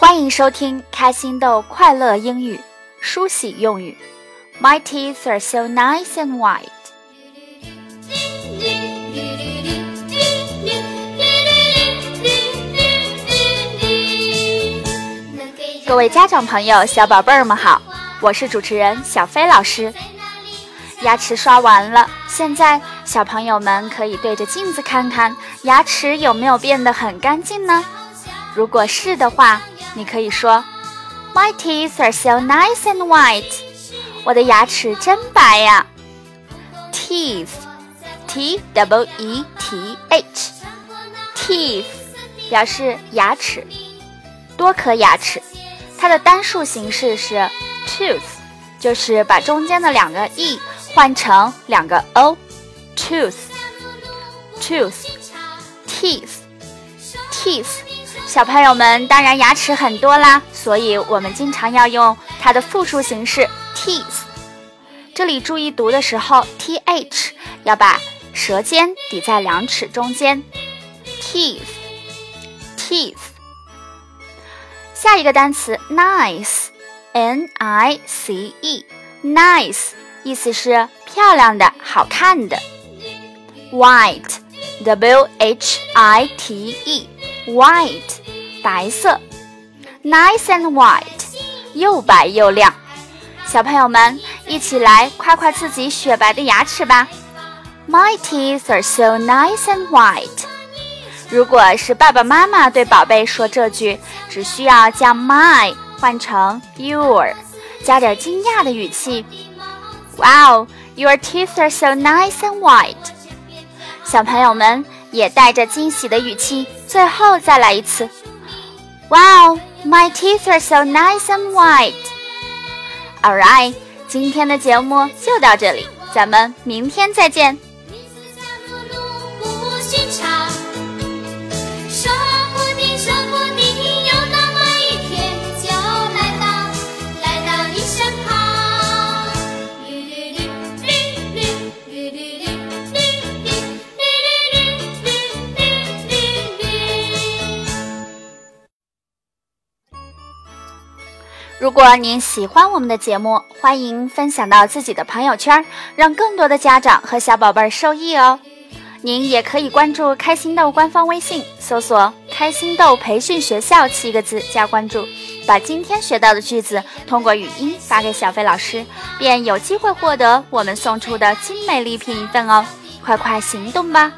欢迎收听开心豆快乐英语梳洗用语。My teeth are so nice and white。各位家长朋友、小宝贝儿们好，我是主持人小飞老师。牙齿刷完了，现在小朋友们可以对着镜子看看，牙齿有没有变得很干净呢？如果是的话，你可以说：“My teeth are so nice and white。”我的牙齿真白呀。Teeth，T W E T H，Teeth 表示牙齿，多颗牙齿。它的单数形式是 tooth，就是把中间的两个 e 换成两个 o，tooth，tooth，teeth，teeth。 小朋友们当然牙齿很多啦，所以我们经常要用它的复数形式 teeth。这里注意读的时候，t h 要把舌尖抵在两齿中间，teeth，teeth。下一个单词 nice，n i c e，nice 意思是漂亮的、好看的，white，w h i t e White，。白色，nice and white，又白又亮。小朋友们，一起来夸夸自己雪白的牙齿吧！My teeth are so nice and white。如果是爸爸妈妈对宝贝说这句，只需要将 my 换成 your，加点惊讶的语气：Wow，your teeth are so nice and white。小朋友们也带着惊喜的语气，最后再来一次。Wow, my teeth are so nice and white. Alright，今天的节目就到这里，咱们明天再见。如果您喜欢我们的节目，欢迎分享到自己的朋友圈，让更多的家长和小宝贝受益哦。您也可以关注开心豆官方微信，搜索“开心豆培训学校”七个字加关注，把今天学到的句子通过语音发给小飞老师，便有机会获得我们送出的精美礼品一份哦。快快行动吧！